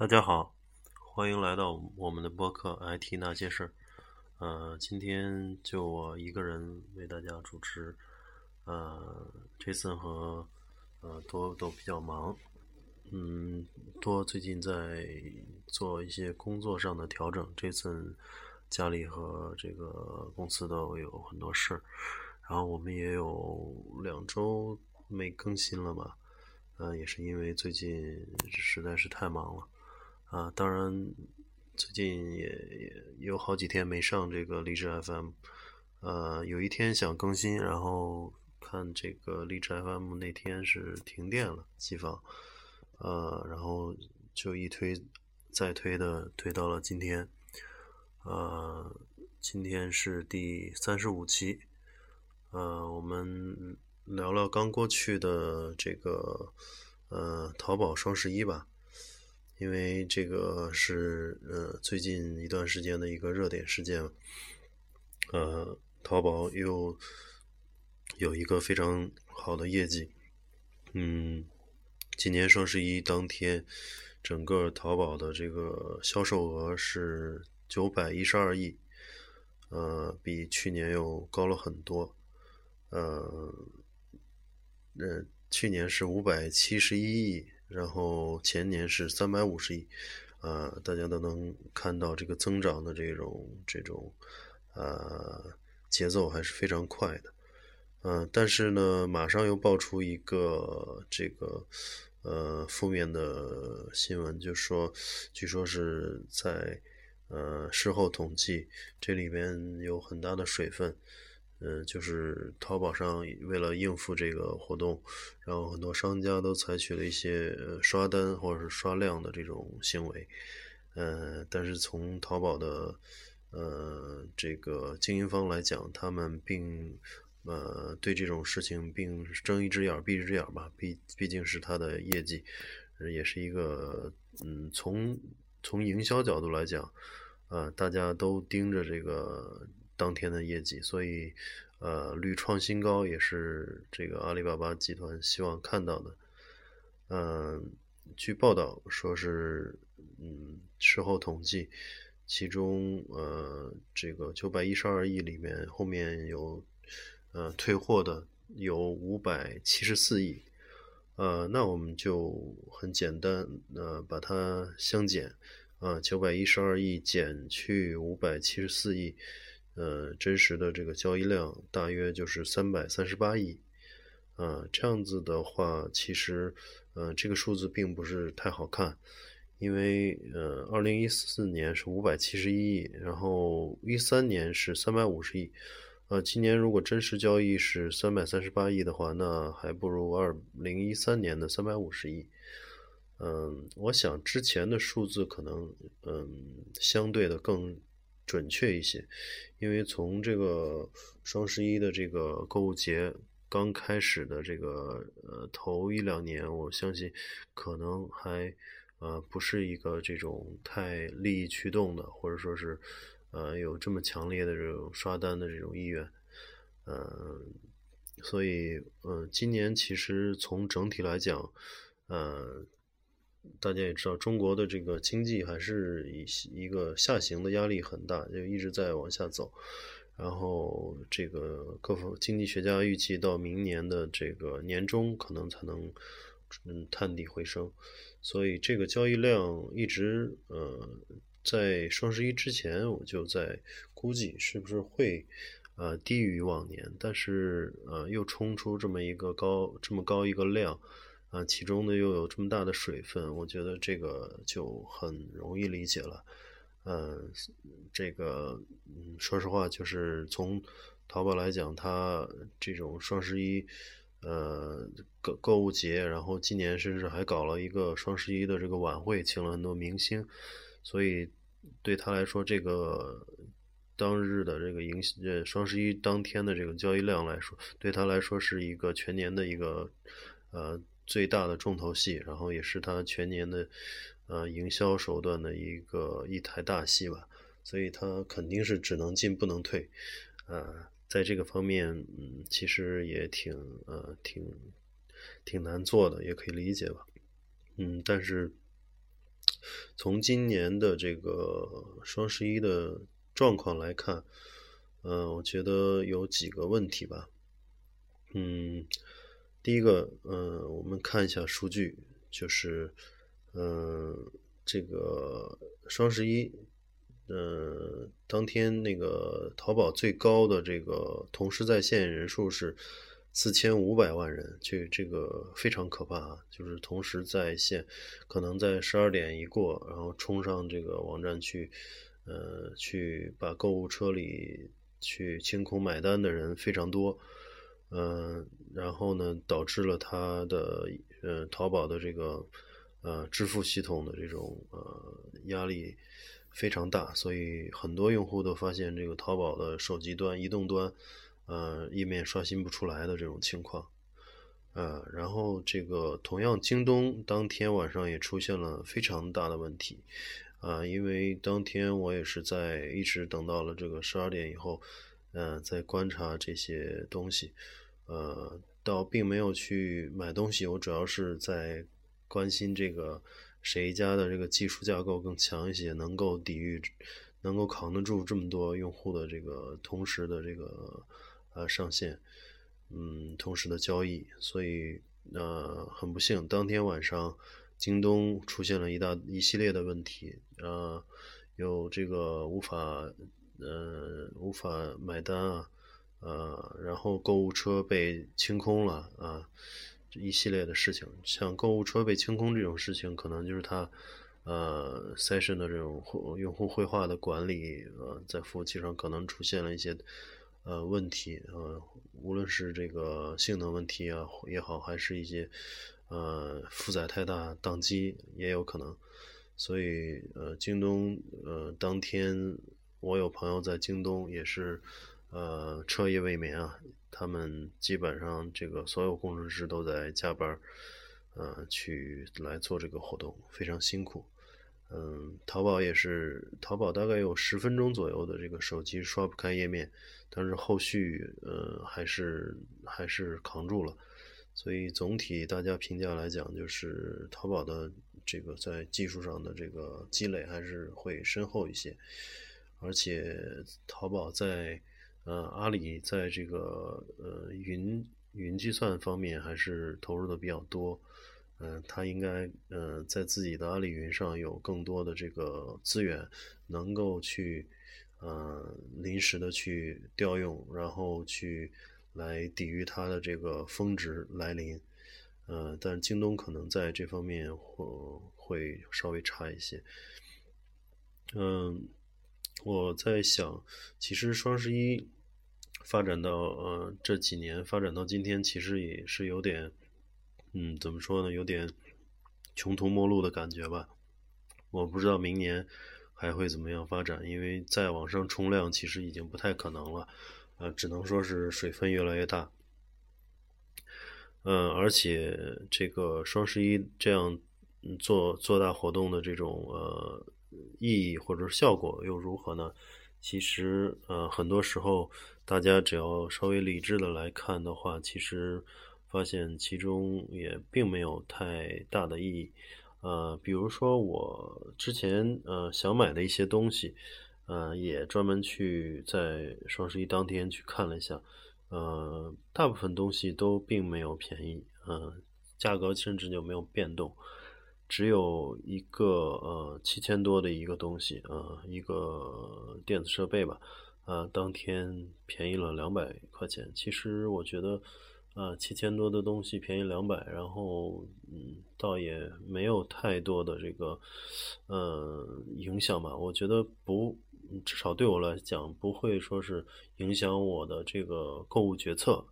大家好，欢迎来到我们的播客《IT 那些事儿》。呃，今天就我一个人为大家主持。呃，Jason 和呃多都比较忙。嗯，多最近在做一些工作上的调整。Jason 家里和这个公司都有很多事儿，然后我们也有两周没更新了吧？呃，也是因为最近实在是太忙了。啊，当然，最近也也有好几天没上这个励志 FM，呃，有一天想更新，然后看这个荔枝 FM 那天是停电了，机房，呃，然后就一推再推的推到了今天，呃，今天是第三十五期，呃，我们聊聊刚过去的这个呃淘宝双十一吧。因为这个是呃最近一段时间的一个热点事件，呃，淘宝又有一个非常好的业绩，嗯，今年双十一当天，整个淘宝的这个销售额是九百一十二亿，呃，比去年又高了很多，呃，呃，去年是五百七十一亿。然后前年是三百五十亿，啊，大家都能看到这个增长的这种这种，呃，节奏还是非常快的，嗯，但是呢，马上又爆出一个这个呃负面的新闻，就是说据说是在呃事后统计，这里边有很大的水分。嗯，就是淘宝上为了应付这个活动，然后很多商家都采取了一些刷单或者是刷量的这种行为。呃，但是从淘宝的呃这个经营方来讲，他们并呃对这种事情并睁一只眼闭一只眼吧，毕毕竟是他的业绩，也是一个嗯从从营销角度来讲，呃大家都盯着这个。当天的业绩，所以，呃，屡创新高也是这个阿里巴巴集团希望看到的。嗯，据报道说是，嗯，事后统计，其中，呃，这个九百一十二亿里面，后面有，呃，退货的有五百七十四亿。呃，那我们就很简单，呃，把它相减，啊，九百一十二亿减去五百七十四亿。呃，真实的这个交易量大约就是三百三十八亿，啊，这样子的话，其实，呃，这个数字并不是太好看，因为，呃，二零一四年是五百七十一亿，然后一三年是三百五十亿，呃，今年如果真实交易是三百三十八亿的话，那还不如二零一三年的三百五十亿，嗯，我想之前的数字可能，嗯，相对的更。准确一些，因为从这个双十一的这个购物节刚开始的这个呃头一两年，我相信可能还呃不是一个这种太利益驱动的，或者说是呃有这么强烈的这种刷单的这种意愿，嗯，所以嗯今年其实从整体来讲，呃。大家也知道，中国的这个经济还是一一个下行的压力很大，就一直在往下走。然后，这个各方经济学家预计到明年的这个年中，可能才能嗯探底回升。所以，这个交易量一直呃在双十一之前，我就在估计是不是会呃低于往年，但是呃又冲出这么一个高这么高一个量。啊，其中呢又有这么大的水分，我觉得这个就很容易理解了。嗯，这个，嗯，说实话，就是从淘宝来讲，它这种双十一，呃，购购物节，然后今年甚至还搞了一个双十一的这个晚会，请了很多明星，所以对他来说，这个当日的这个营呃双十一当天的这个交易量来说，对他来说是一个全年的一个呃最大的重头戏，然后也是他全年的呃营销手段的一个一台大戏吧，所以他肯定是只能进不能退，呃，在这个方面，嗯，其实也挺呃挺挺难做的，也可以理解吧，嗯，但是。从今年的这个双十一的状况来看，嗯，我觉得有几个问题吧。嗯，第一个，嗯，我们看一下数据，就是，嗯，这个双十一，嗯，当天那个淘宝最高的这个同时在线人数是。四千五百万人，这这个非常可怕啊！就是同时在线，可能在十二点一过，然后冲上这个网站去，呃，去把购物车里去清空买单的人非常多，嗯，然后呢，导致了他的呃淘宝的这个呃支付系统的这种呃压力非常大，所以很多用户都发现这个淘宝的手机端、移动端。呃，页面刷新不出来的这种情况，呃，然后这个同样，京东当天晚上也出现了非常大的问题，啊，因为当天我也是在一直等到了这个十二点以后，嗯，在观察这些东西，呃，倒并没有去买东西，我主要是在关心这个谁家的这个技术架构更强一些，能够抵御，能够扛得住这么多用户的这个同时的这个。呃，上线，嗯，同时的交易，所以呃，很不幸，当天晚上，京东出现了一大一系列的问题，呃，有这个无法，呃，无法买单啊，呃，然后购物车被清空了啊，这一系列的事情，像购物车被清空这种事情，可能就是它，呃，session 的这种用户绘画的管理，呃，在服务器上可能出现了一些。呃，问题呃，无论是这个性能问题啊也好，还是一些呃负载太大宕机也有可能，所以呃，京东呃当天我有朋友在京东也是呃彻夜未眠啊，他们基本上这个所有工程师都在加班，呃去来做这个活动，非常辛苦。嗯，淘宝也是，淘宝大概有十分钟左右的这个手机刷不开页面，但是后续呃还是还是扛住了，所以总体大家评价来讲，就是淘宝的这个在技术上的这个积累还是会深厚一些，而且淘宝在呃阿里在这个呃云云计算方面还是投入的比较多。嗯，他应该呃在自己的阿里云上有更多的这个资源，能够去呃临时的去调用，然后去来抵御它的这个峰值来临。呃，但京东可能在这方面会会稍微差一些。嗯，我在想，其实双十一发展到呃这几年发展到今天，其实也是有点。嗯，怎么说呢？有点穷途末路的感觉吧。我不知道明年还会怎么样发展，因为再往上冲量其实已经不太可能了。呃，只能说是水分越来越大。嗯，而且这个双十一这样做做大活动的这种呃意义或者效果又如何呢？其实呃，很多时候大家只要稍微理智的来看的话，其实。发现其中也并没有太大的意义，呃，比如说我之前呃想买的一些东西，呃，也专门去在双十一当天去看了一下，呃，大部分东西都并没有便宜，呃，价格甚至就没有变动，只有一个呃七千多的一个东西，呃，一个电子设备吧，呃，当天便宜了两百块钱，其实我觉得。啊，七千多的东西便宜两百，然后嗯，倒也没有太多的这个呃影响吧。我觉得不，至少对我来讲不会说是影响我的这个购物决策。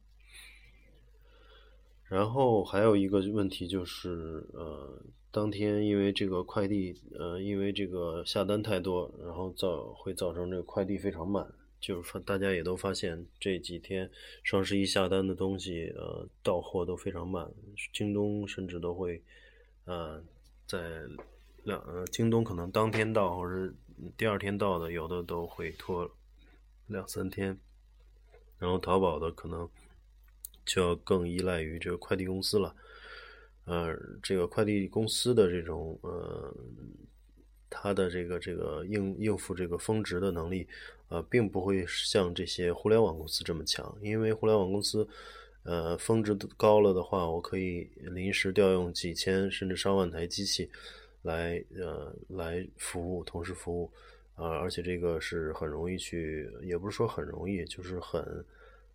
然后还有一个问题就是，呃，当天因为这个快递，呃，因为这个下单太多，然后造会造成这个快递非常慢。就是大家也都发现这几天双十一下单的东西，呃，到货都非常慢。京东甚至都会，呃，在两呃，京东可能当天到，或者第二天到的，有的都会拖两三天。然后淘宝的可能就要更依赖于这个快递公司了。呃，这个快递公司的这种呃，它的这个这个应应付这个峰值的能力，呃，并不会像这些互联网公司这么强。因为互联网公司，呃，峰值高了的话，我可以临时调用几千甚至上万台机器来呃来服务，同时服务。啊，而且这个是很容易去，也不是说很容易，就是很，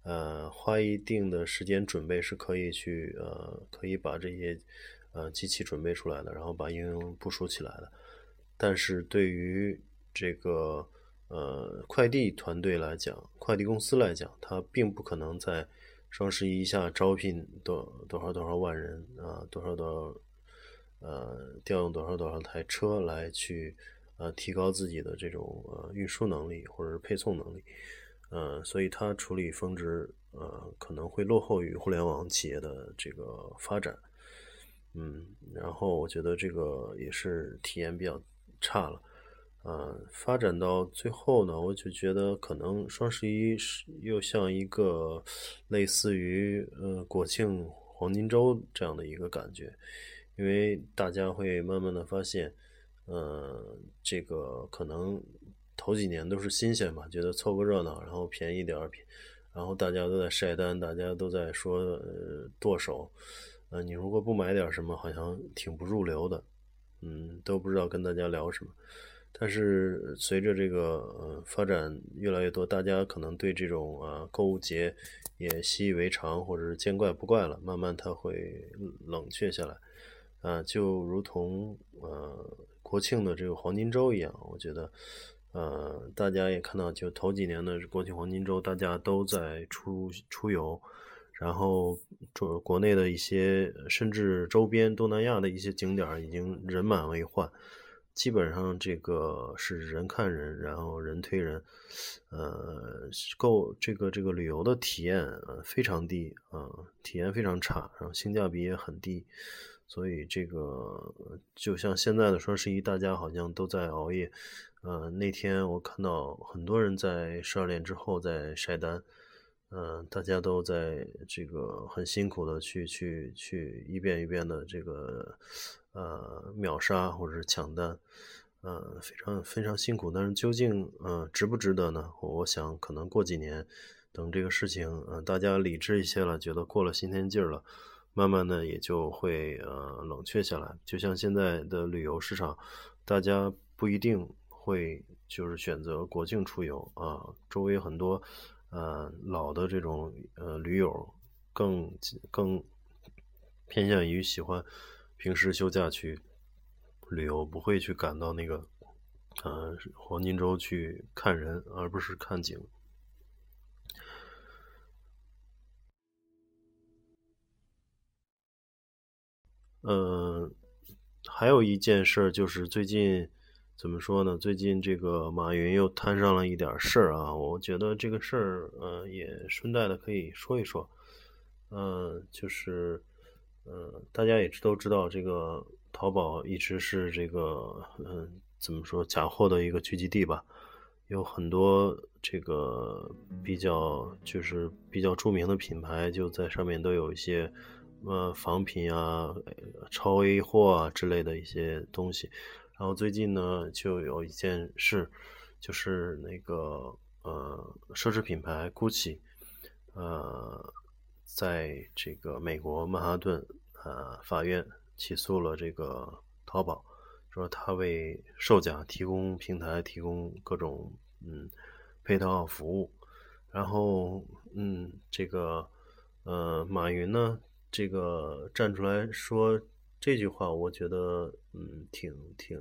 呃，花一定的时间准备是可以去，呃，可以把这些，呃，机器准备出来的，然后把应用部署起来的。但是对于这个，呃，快递团队来讲，快递公司来讲，它并不可能在双十一下招聘多多少多少万人啊，多少多少，呃，调用多少多少台车来去。呃，提高自己的这种呃运输能力或者是配送能力，呃，所以它处理峰值呃可能会落后于互联网企业的这个发展，嗯，然后我觉得这个也是体验比较差了，呃，发展到最后呢，我就觉得可能双十一是又像一个类似于呃国庆黄金周这样的一个感觉，因为大家会慢慢的发现。呃，这个可能头几年都是新鲜嘛，觉得凑个热闹，然后便宜点儿，然后大家都在晒单，大家都在说剁手，呃，你如果不买点什么，好像挺不入流的，嗯，都不知道跟大家聊什么。但是随着这个呃发展越来越多，大家可能对这种啊购物节也习以为常，或者是见怪不怪了，慢慢它会冷却下来，啊，就如同呃。国庆的这个黄金周一样，我觉得，呃，大家也看到，就头几年的国庆黄金周，大家都在出出游，然后国国内的一些甚至周边东南亚的一些景点已经人满为患，基本上这个是人看人，然后人推人，呃，购这个这个旅游的体验呃非常低啊，体验非常差，然后性价比也很低。所以这个就像现在的双十一，大家好像都在熬夜。呃，那天我看到很多人在十二点之后在晒单，呃，大家都在这个很辛苦的去去去一遍一遍的这个呃秒杀或者是抢单，呃，非常非常辛苦。但是究竟呃值不值得呢？我想可能过几年，等这个事情呃大家理智一些了，觉得过了新鲜劲儿了。慢慢的也就会呃冷却下来，就像现在的旅游市场，大家不一定会就是选择国庆出游啊，周围很多呃老的这种呃驴友更更偏向于喜欢平时休假去旅游，不会去赶到那个呃黄金周去看人，而不是看景。嗯，还有一件事就是最近怎么说呢？最近这个马云又摊上了一点事儿啊，我觉得这个事儿，呃，也顺带的可以说一说。嗯，就是，呃，大家也都知道，这个淘宝一直是这个，嗯，怎么说，假货的一个聚集地吧？有很多这个比较就是比较著名的品牌就在上面都有一些。呃，仿品啊，超 A 货啊之类的一些东西。然后最近呢，就有一件事，就是那个呃，奢侈品牌 GUCCI，呃，在这个美国曼哈顿呃法院起诉了这个淘宝，说他为售假提供平台提供各种嗯配套服务。然后嗯，这个呃，马云呢？这个站出来说这句话，我觉得嗯，挺挺，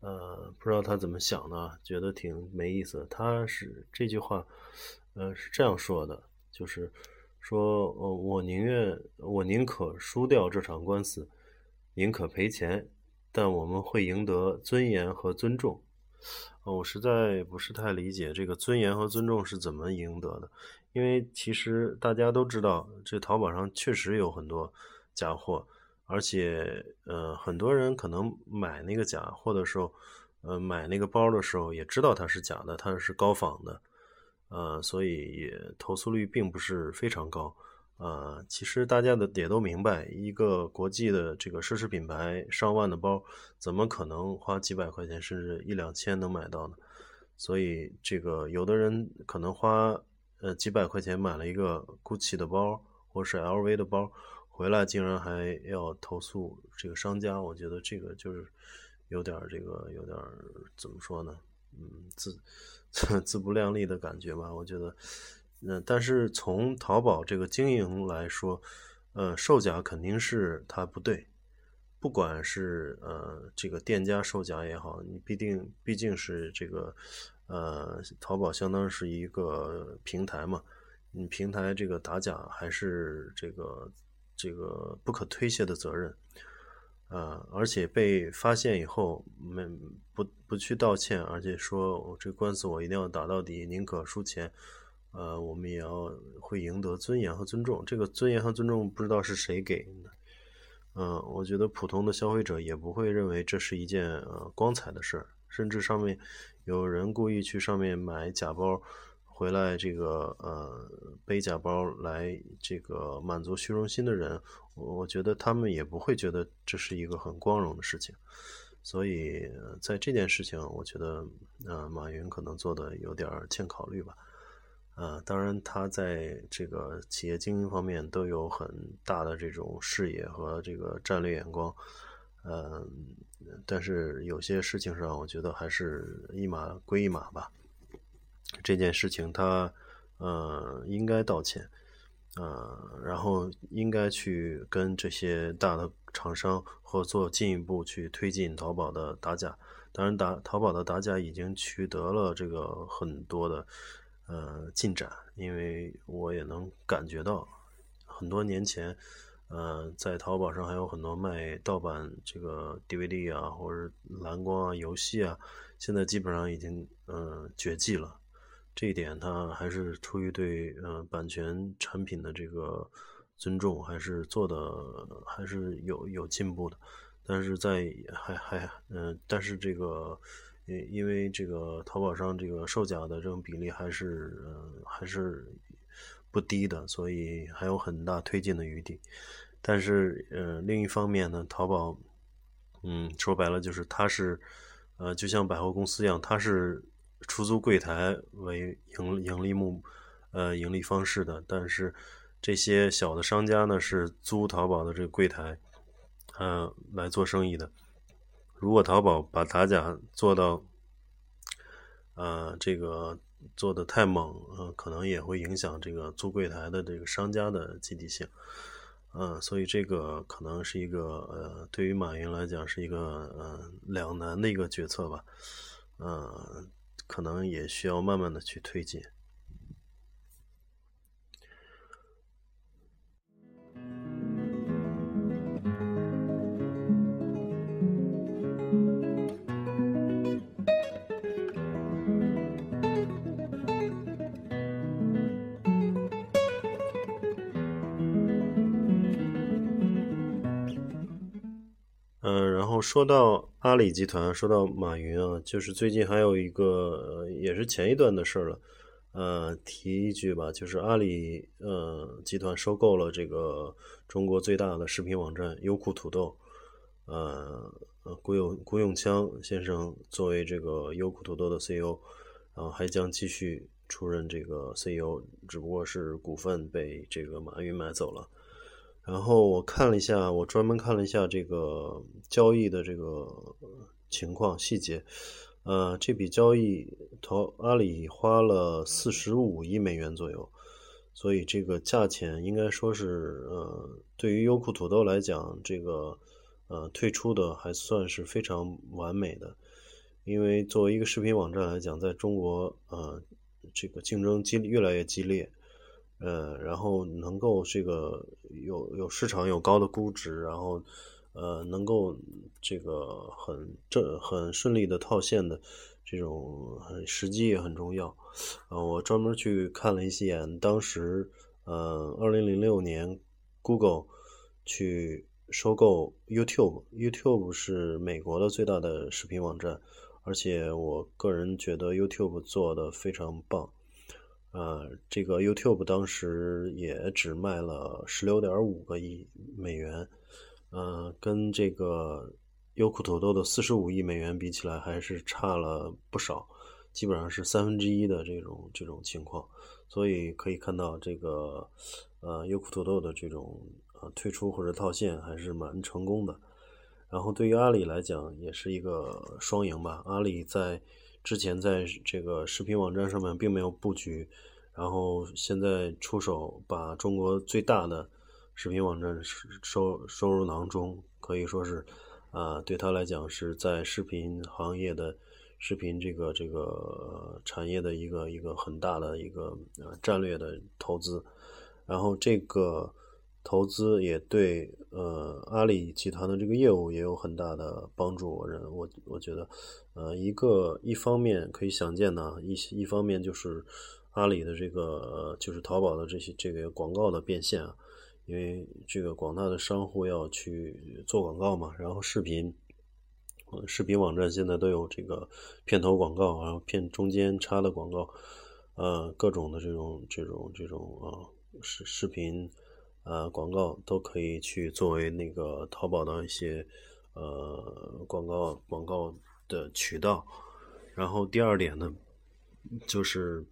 呃，不知道他怎么想的，觉得挺没意思。他是这句话，呃，是这样说的，就是说，呃，我宁愿我宁可输掉这场官司，宁可赔钱，但我们会赢得尊严和尊重。我实在不是太理解这个尊严和尊重是怎么赢得的，因为其实大家都知道，这淘宝上确实有很多假货，而且呃，很多人可能买那个假货的时候，呃，买那个包的时候也知道它是假的，它是高仿的，呃，所以也投诉率并不是非常高。呃，其实大家的也都明白，一个国际的这个奢侈品牌，上万的包，怎么可能花几百块钱甚至一两千能买到呢？所以，这个有的人可能花呃几百块钱买了一个 GUCCI 的包，或是 LV 的包，回来竟然还要投诉这个商家，我觉得这个就是有点这个有点怎么说呢？嗯，自 自不量力的感觉吧，我觉得。那但是从淘宝这个经营来说，呃，售假肯定是它不对，不管是呃这个店家售假也好，你必定毕竟是这个呃淘宝相当是一个平台嘛，你平台这个打假还是这个这个不可推卸的责任，呃，而且被发现以后没不不去道歉，而且说我这官司我一定要打到底，宁可输钱。呃，我们也要会赢得尊严和尊重。这个尊严和尊重不知道是谁给的。嗯，我觉得普通的消费者也不会认为这是一件呃光彩的事儿。甚至上面有人故意去上面买假包回来，这个呃背假包来这个满足虚荣心的人，我觉得他们也不会觉得这是一个很光荣的事情。所以在这件事情，我觉得呃马云可能做的有点欠考虑吧。呃，当然，他在这个企业经营方面都有很大的这种视野和这个战略眼光，嗯，但是有些事情上，我觉得还是一码归一码吧。这件事情他，呃，应该道歉，呃，然后应该去跟这些大的厂商合作，进一步去推进淘宝的打假。当然，打淘宝的打假已经取得了这个很多的。呃，进展，因为我也能感觉到，很多年前，呃，在淘宝上还有很多卖盗版这个 DVD 啊，或者蓝光啊、游戏啊，现在基本上已经呃绝迹了。这一点，它还是出于对呃版权产品的这个尊重，还是做的还是有有进步的。但是在还还嗯，但是这个。因因为这个淘宝上这个售假的这种比例还是呃还是不低的，所以还有很大推进的余地。但是呃另一方面呢，淘宝嗯说白了就是它是呃就像百货公司一样，它是出租柜台为盈盈利目呃盈利方式的，但是这些小的商家呢是租淘宝的这个柜台呃来做生意的。如果淘宝把打假做到，呃，这个做的太猛，呃，可能也会影响这个租柜台的这个商家的积极性，呃，所以这个可能是一个呃，对于马云来讲是一个呃两难的一个决策吧，呃，可能也需要慢慢的去推进。然后说到阿里集团，说到马云啊，就是最近还有一个，也是前一段的事了，呃，提一句吧，就是阿里呃集团收购了这个中国最大的视频网站优酷土豆，呃，古永古永锵先生作为这个优酷土豆的 CEO，然后还将继续出任这个 CEO，只不过是股份被这个马云买走了。然后我看了一下，我专门看了一下这个交易的这个情况细节。呃，这笔交易，淘阿里花了四十五亿美元左右，所以这个价钱应该说是，呃，对于优酷土豆来讲，这个呃退出的还算是非常完美的。因为作为一个视频网站来讲，在中国，呃，这个竞争激越来越激烈。呃，然后能够这个有有市场有高的估值，然后呃能够这个很正很顺利的套现的这种时机也很重要。呃，我专门去看了一些眼，当时呃，二零零六年，Google 去收购 YouTube，YouTube 是美国的最大的视频网站，而且我个人觉得 YouTube 做的非常棒。呃，这个 YouTube 当时也只卖了十六点五个亿美元，呃，跟这个优酷土豆的四十五亿美元比起来，还是差了不少，基本上是三分之一的这种这种情况。所以可以看到，这个呃优酷土豆的这种呃退出或者套现还是蛮成功的。然后对于阿里来讲，也是一个双赢吧。阿里在之前在这个视频网站上面并没有布局，然后现在出手把中国最大的视频网站收收入囊中，可以说是，啊，对他来讲是在视频行业的视频这个这个产业的一个一个很大的一个呃战略的投资，然后这个。投资也对，呃，阿里集团的这个业务也有很大的帮助。我认我我觉得，呃，一个一方面可以想见呢，一一方面就是阿里的这个就是淘宝的这些这个广告的变现啊，因为这个广大的商户要去做广告嘛，然后视频，视频网站现在都有这个片头广告，然后片中间插的广告，呃，各种的这种这种这种啊视视频。呃，广告都可以去作为那个淘宝的一些呃广告广告的渠道。然后第二点呢，就是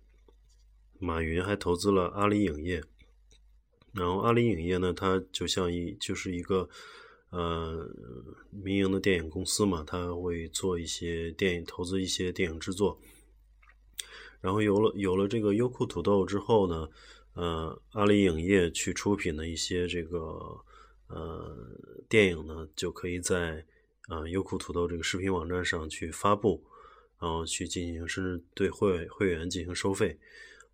马云还投资了阿里影业。然后阿里影业呢，它就像一就是一个呃民营的电影公司嘛，它会做一些电影投资一些电影制作。然后有了有了这个优酷土豆之后呢。呃，阿里影业去出品的一些这个呃电影呢，就可以在呃优酷土豆这个视频网站上去发布，然后去进行，甚至对会会员进行收费，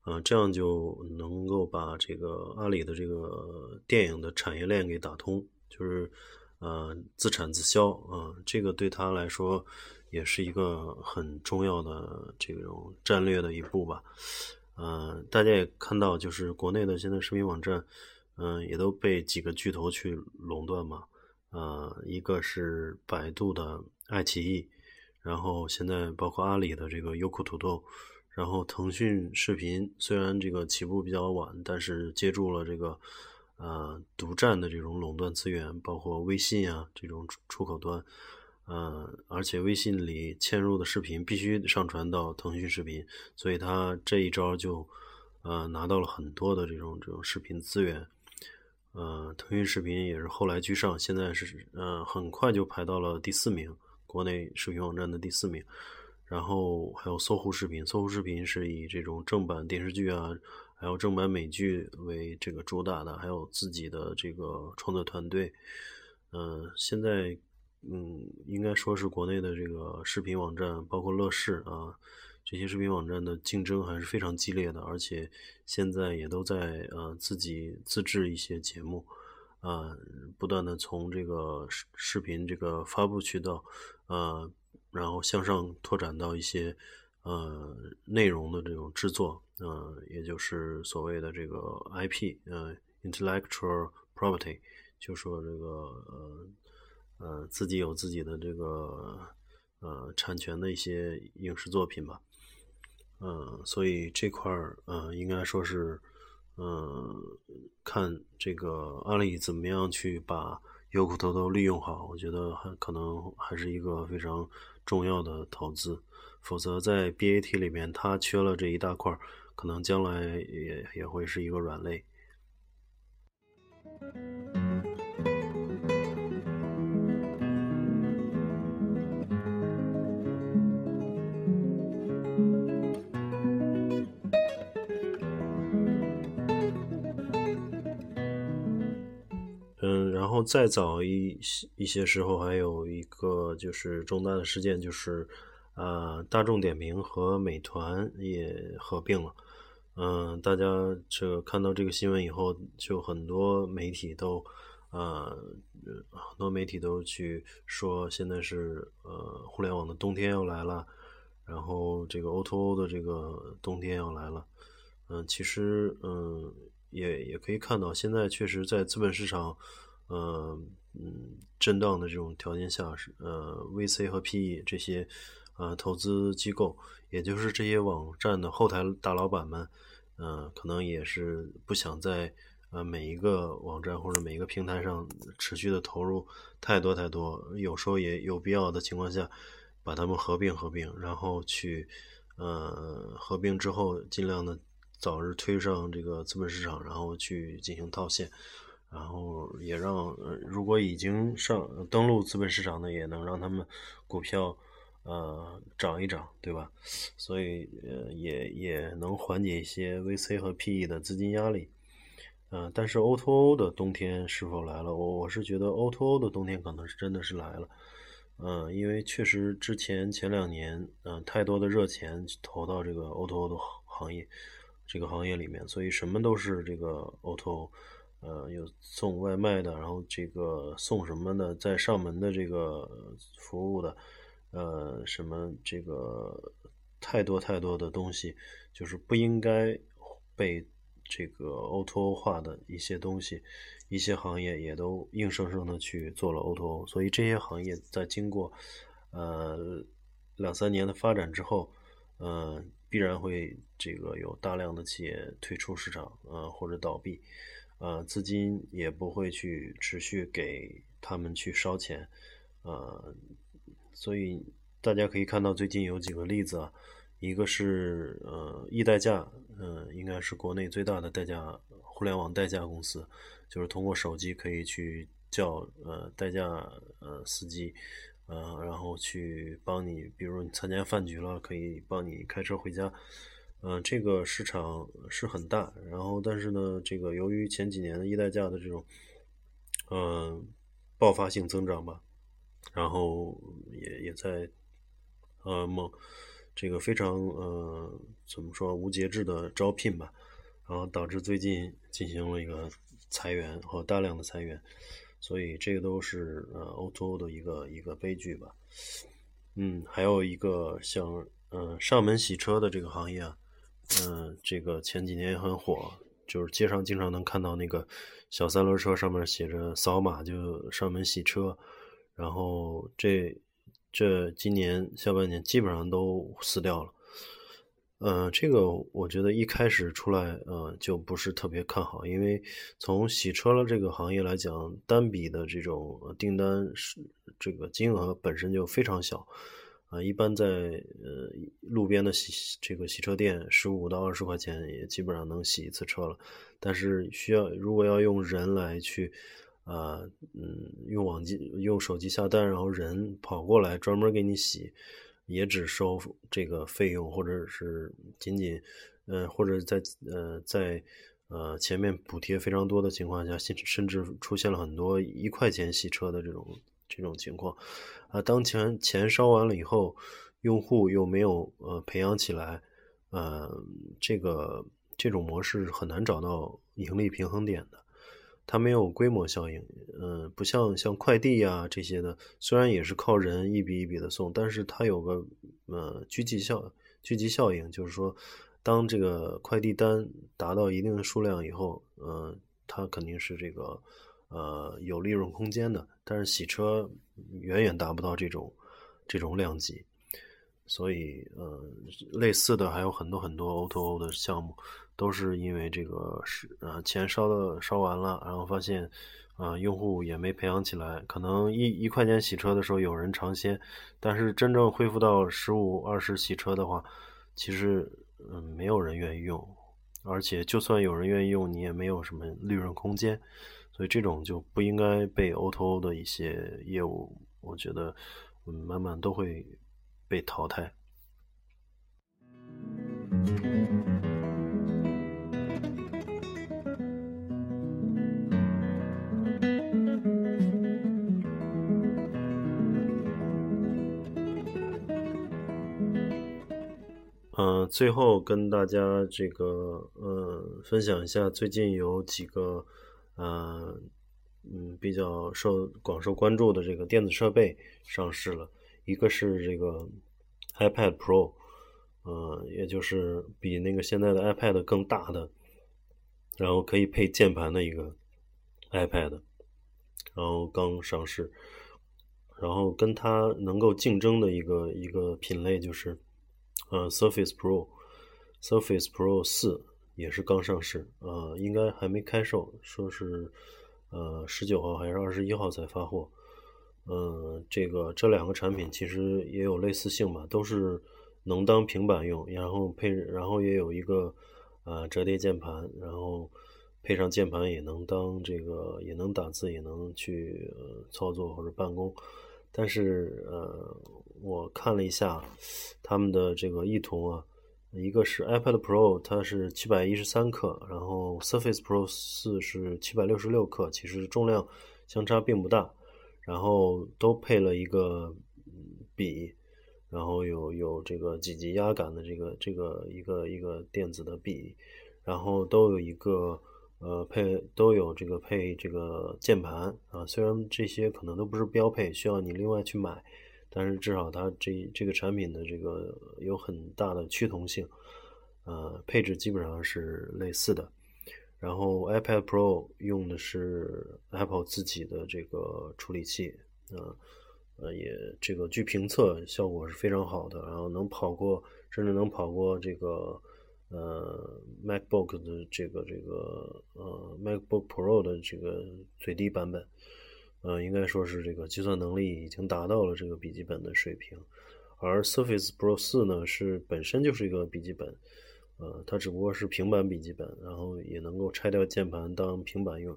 啊，这样就能够把这个阿里的这个电影的产业链给打通，就是呃自产自销啊，这个对他来说也是一个很重要的这种战略的一步吧。呃，大家也看到，就是国内的现在视频网站，嗯，也都被几个巨头去垄断嘛。呃，一个是百度的爱奇艺，然后现在包括阿里的这个优酷土豆，然后腾讯视频虽然这个起步比较晚，但是接住了这个呃独占的这种垄断资源，包括微信啊这种出口端。呃，而且微信里嵌入的视频必须上传到腾讯视频，所以他这一招就呃拿到了很多的这种这种视频资源。呃，腾讯视频也是后来居上，现在是呃很快就排到了第四名，国内视频网站的第四名。然后还有搜狐视频，搜狐视频是以这种正版电视剧啊，还有正版美剧为这个主打的，还有自己的这个创作团队。嗯，现在。嗯，应该说是国内的这个视频网站，包括乐视啊，这些视频网站的竞争还是非常激烈的，而且现在也都在呃自己自制一些节目，啊，不断的从这个视视频这个发布渠道，呃，然后向上拓展到一些呃内容的这种制作，呃，也就是所谓的这个 IP，呃，intellectual property，就说这个呃。呃，自己有自己的这个呃产权的一些影视作品吧，嗯，所以这块儿呃应该说是嗯看这个阿里怎么样去把优酷土豆利用好，我觉得还可能还是一个非常重要的投资，否则在 BAT 里面它缺了这一大块，可能将来也也会是一个软肋。然后再早一一些时候，还有一个就是重大的事件，就是呃，大众点评和美团也合并了。嗯，大家这看到这个新闻以后，就很多媒体都，呃，很多媒体都去说，现在是呃，互联网的冬天要来了，然后这个 O2O 的这个冬天要来了。嗯，其实嗯，也也可以看到，现在确实在资本市场，嗯嗯，震荡的这种条件下，是呃，VC 和 PE 这些呃投资机构。也就是这些网站的后台大老板们，嗯，可能也是不想在呃每一个网站或者每一个平台上持续的投入太多太多，有时候也有必要的情况下，把它们合并合并，然后去呃合并之后尽量的早日推上这个资本市场，然后去进行套现，然后也让如果已经上登陆资本市场的，也能让他们股票。呃，涨一涨，对吧？所以，也也能缓解一些 VC 和 PE 的资金压力。呃，但是 O2O 的冬天是否来了？我我是觉得 O2O 的冬天可能是真的是来了。嗯，因为确实之前前两年，嗯，太多的热钱投到这个 O2O 的行业，这个行业里面，所以什么都是这个 O2O。呃，有送外卖的，然后这个送什么的，在上门的这个服务的。呃，什么这个太多太多的东西，就是不应该被这个 O2O O 化的一些东西，一些行业也都硬生生的去做了 O2O，所以这些行业在经过呃两三年的发展之后，呃，必然会这个有大量的企业退出市场，呃，或者倒闭，呃，资金也不会去持续给他们去烧钱，呃。所以大家可以看到，最近有几个例子啊，一个是呃易代驾，嗯，应该是国内最大的代驾互联网代驾公司，就是通过手机可以去叫呃代驾呃司机，呃，然后去帮你，比如你参加饭局了，可以帮你开车回家，嗯，这个市场是很大，然后但是呢，这个由于前几年的一代价的这种嗯爆发性增长吧。然后也也在，呃，某这个非常呃怎么说无节制的招聘吧，然后导致最近进行了一个裁员和大量的裁员，所以这个都是呃 O2O 的一个一个悲剧吧。嗯，还有一个像嗯上门洗车的这个行业啊，嗯，这个前几年也很火，就是街上经常能看到那个小三轮车上面写着扫码就上门洗车。然后这这今年下半年基本上都死掉了，呃，这个我觉得一开始出来，呃，就不是特别看好，因为从洗车了这个行业来讲，单笔的这种订单是这个金额本身就非常小，啊，一般在呃路边的洗这个洗车店，十五到二十块钱也基本上能洗一次车了，但是需要如果要用人来去。啊，嗯，用网机、用手机下单，然后人跑过来专门给你洗，也只收这个费用，或者是仅仅，呃，或者在呃在呃前面补贴非常多的情况下，甚甚至出现了很多一块钱洗车的这种这种情况。啊，当钱钱烧完了以后，用户又没有呃培养起来，呃，这个这种模式很难找到盈利平衡点的。它没有规模效应，嗯，不像像快递呀这些的，虽然也是靠人一笔一笔的送，但是它有个呃聚集效聚集效应，就是说，当这个快递单达到一定的数量以后，嗯，它肯定是这个呃有利润空间的，但是洗车远远达不到这种这种量级，所以呃类似的还有很多很多 O2O 的项目。都是因为这个是呃钱烧的烧完了，然后发现，呃用户也没培养起来，可能一一块钱洗车的时候有人尝鲜，但是真正恢复到十五二十洗车的话，其实嗯没有人愿意用，而且就算有人愿意用，你也没有什么利润空间，所以这种就不应该被 O2O 的一些业务，我觉得嗯慢慢都会被淘汰。嗯，最后跟大家这个呃分享一下，最近有几个呃比较受广受关注的这个电子设备上市了，一个是这个 iPad Pro，呃，也就是比那个现在的 iPad 更大的，然后可以配键盘的一个 iPad，然后刚上市，然后跟它能够竞争的一个一个品类就是。呃，Surface Pro，Surface Pro 四也是刚上市，呃，应该还没开售，说是呃十九号还是二十一号才发货。嗯，这个这两个产品其实也有类似性吧，都是能当平板用，然后配，然后也有一个呃折叠键盘，然后配上键盘也能当这个，也能打字，也能去操作或者办公。但是呃。我看了一下他们的这个意图啊，一个是 iPad Pro，它是七百一十三克，然后 Surface Pro 四是七百六十六克，其实重量相差并不大，然后都配了一个笔，然后有有这个几级压感的这个这个一个一个电子的笔，然后都有一个呃配都有这个配这个键盘啊，虽然这些可能都不是标配，需要你另外去买。但是至少它这这个产品的这个有很大的趋同性，呃，配置基本上是类似的。然后 iPad Pro 用的是 Apple 自己的这个处理器，呃，呃，也这个据评测效果是非常好的，然后能跑过，甚至能跑过这个呃 MacBook 的这个这个呃 MacBook Pro 的这个最低版本。呃，应该说是这个计算能力已经达到了这个笔记本的水平，而 Surface Pro 四呢是本身就是一个笔记本，呃，它只不过是平板笔记本，然后也能够拆掉键盘当平板用。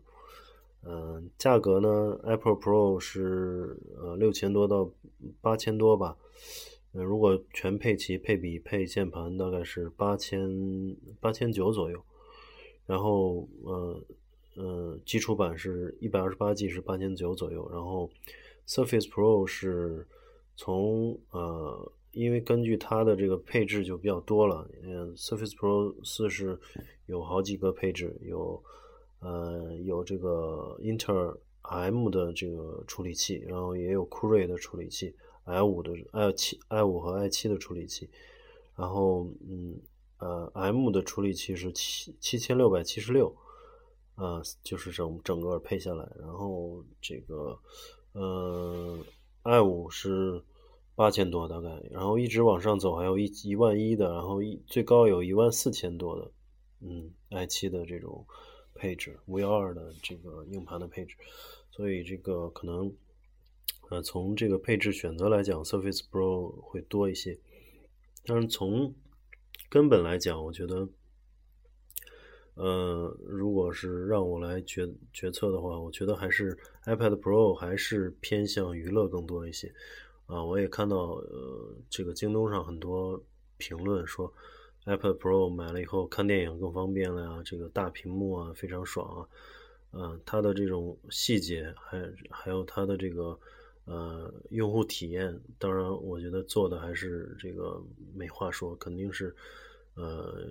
嗯，价格呢，Apple Pro 是呃六千多到八千多吧，呃，如果全配齐配笔配键盘，大概是八千八千九左右，然后呃。嗯，基础版是一百二十八 G 是八千九左右，然后 Surface Pro 是从呃，因为根据它的这个配置就比较多了，嗯，Surface Pro 四是有好几个配置，有呃有这个英特尔 M 的这个处理器，然后也有酷睿的处理器，i 五的 i 七 i 五和 i 七的处理器，然后嗯呃 M 的处理器是七七千六百七十六。啊，就是整整个配下来，然后这个，呃，i 五是八千多大概，然后一直往上走，还有一一万一的，然后一最高有一万四千多的，嗯，i 七的这种配置，V 二的这个硬盘的配置，所以这个可能，呃，从这个配置选择来讲，Surface Pro 会多一些，但是从根本来讲，我觉得。呃，如果是让我来决决策的话，我觉得还是 iPad Pro 还是偏向娱乐更多一些。啊，我也看到呃，这个京东上很多评论说 iPad Pro 买了以后看电影更方便了呀，这个大屏幕啊非常爽啊。嗯，它的这种细节还还有它的这个呃用户体验，当然我觉得做的还是这个没话说，肯定是呃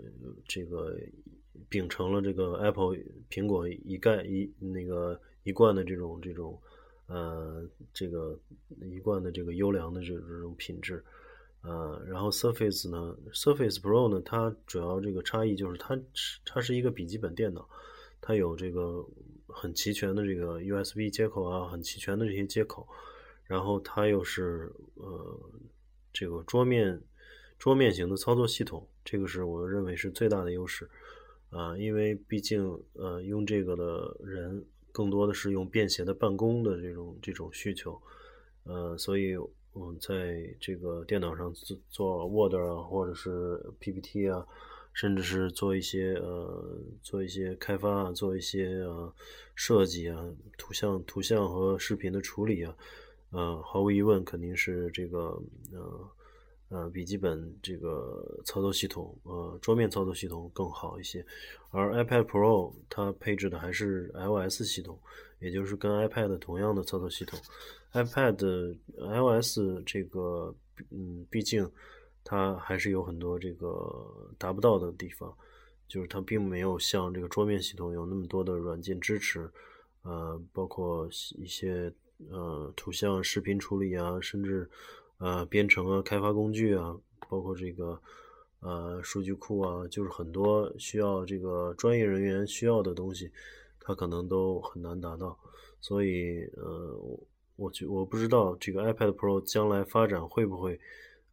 这个。秉承了这个 Apple 苹果一概一那个一贯的这种这种呃这个一贯的这个优良的这这种品质，呃，然后 Surface 呢，Surface Pro 呢，它主要这个差异就是它它是一个笔记本电脑，它有这个很齐全的这个 USB 接口啊，很齐全的这些接口，然后它又是呃这个桌面桌面型的操作系统，这个是我认为是最大的优势。啊，因为毕竟，呃，用这个的人更多的是用便携的办公的这种这种需求，呃，所以，嗯，在这个电脑上做做 Word 啊，或者是 PPT 啊，甚至是做一些呃，做一些开发啊，做一些呃设计啊，图像、图像和视频的处理啊，呃，毫无疑问肯定是这个，呃。呃，笔记本这个操作系统，呃，桌面操作系统更好一些，而 iPad Pro 它配置的还是 iOS 系统，也就是跟 iPad 同样的操作系统。iPad iOS 这个，嗯，毕竟它还是有很多这个达不到的地方，就是它并没有像这个桌面系统有那么多的软件支持，呃，包括一些呃图像、视频处理啊，甚至呃编程啊、开发工具啊，包括这个呃数据库啊，就是很多需要这个专业人员需要的东西，它可能都很难达到。所以，呃，我觉我不知道这个 iPad Pro 将来发展会不会。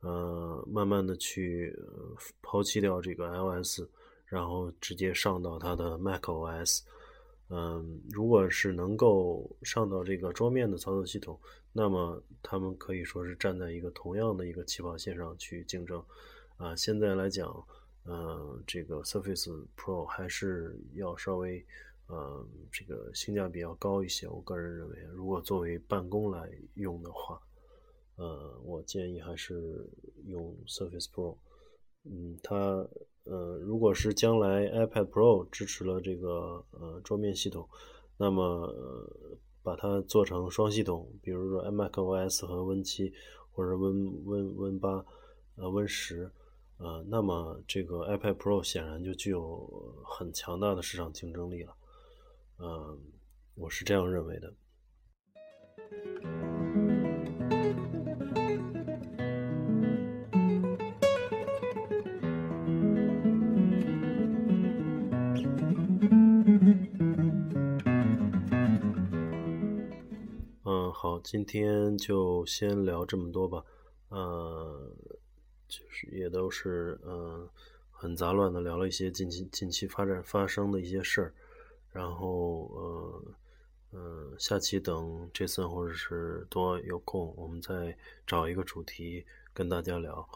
呃，慢慢的去抛弃掉这个 iOS，然后直接上到它的 macOS。嗯，如果是能够上到这个桌面的操作系统，那么他们可以说是站在一个同样的一个起跑线上去竞争。啊，现在来讲，呃，这个 Surface Pro 还是要稍微，呃，这个性价比要高一些。我个人认为，如果作为办公来用的话。呃，我建议还是用 Surface Pro。嗯，它呃，如果是将来 iPad Pro 支持了这个呃桌面系统，那么、把它做成双系统，比如说 macOS 和 Win 七或者 Win Win Win 八呃 Win 十呃，那么这个 iPad Pro 显然就具有很强大的市场竞争力了。嗯，我是这样认为的。今天就先聊这么多吧。呃，就是也都是嗯很杂乱的聊了一些近期近期发展发生的一些事儿。然后呃嗯，下期等这次或者是多有空，我们再找一个主题跟大家聊。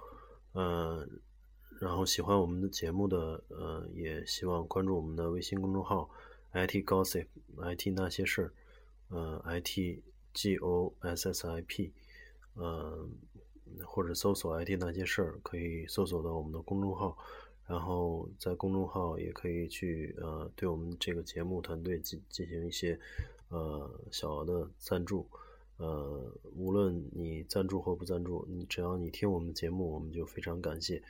嗯，然后喜欢我们的节目的呃，也希望关注我们的微信公众号 IT Gossip IT 那些事儿。呃，IT。G O S S I P，嗯，或者搜索 IT 那些事儿，可以搜索到我们的公众号，然后在公众号也可以去呃，对我们这个节目团队进进行一些呃小额的赞助，呃，无论你赞助或不赞助，你只要你听我们节目，我们就非常感谢，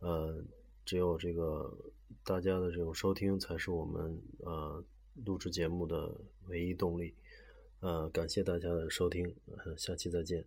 呃，只有这个大家的这种收听，才是我们呃录制节目的唯一动力。啊，感谢大家的收听，下期再见。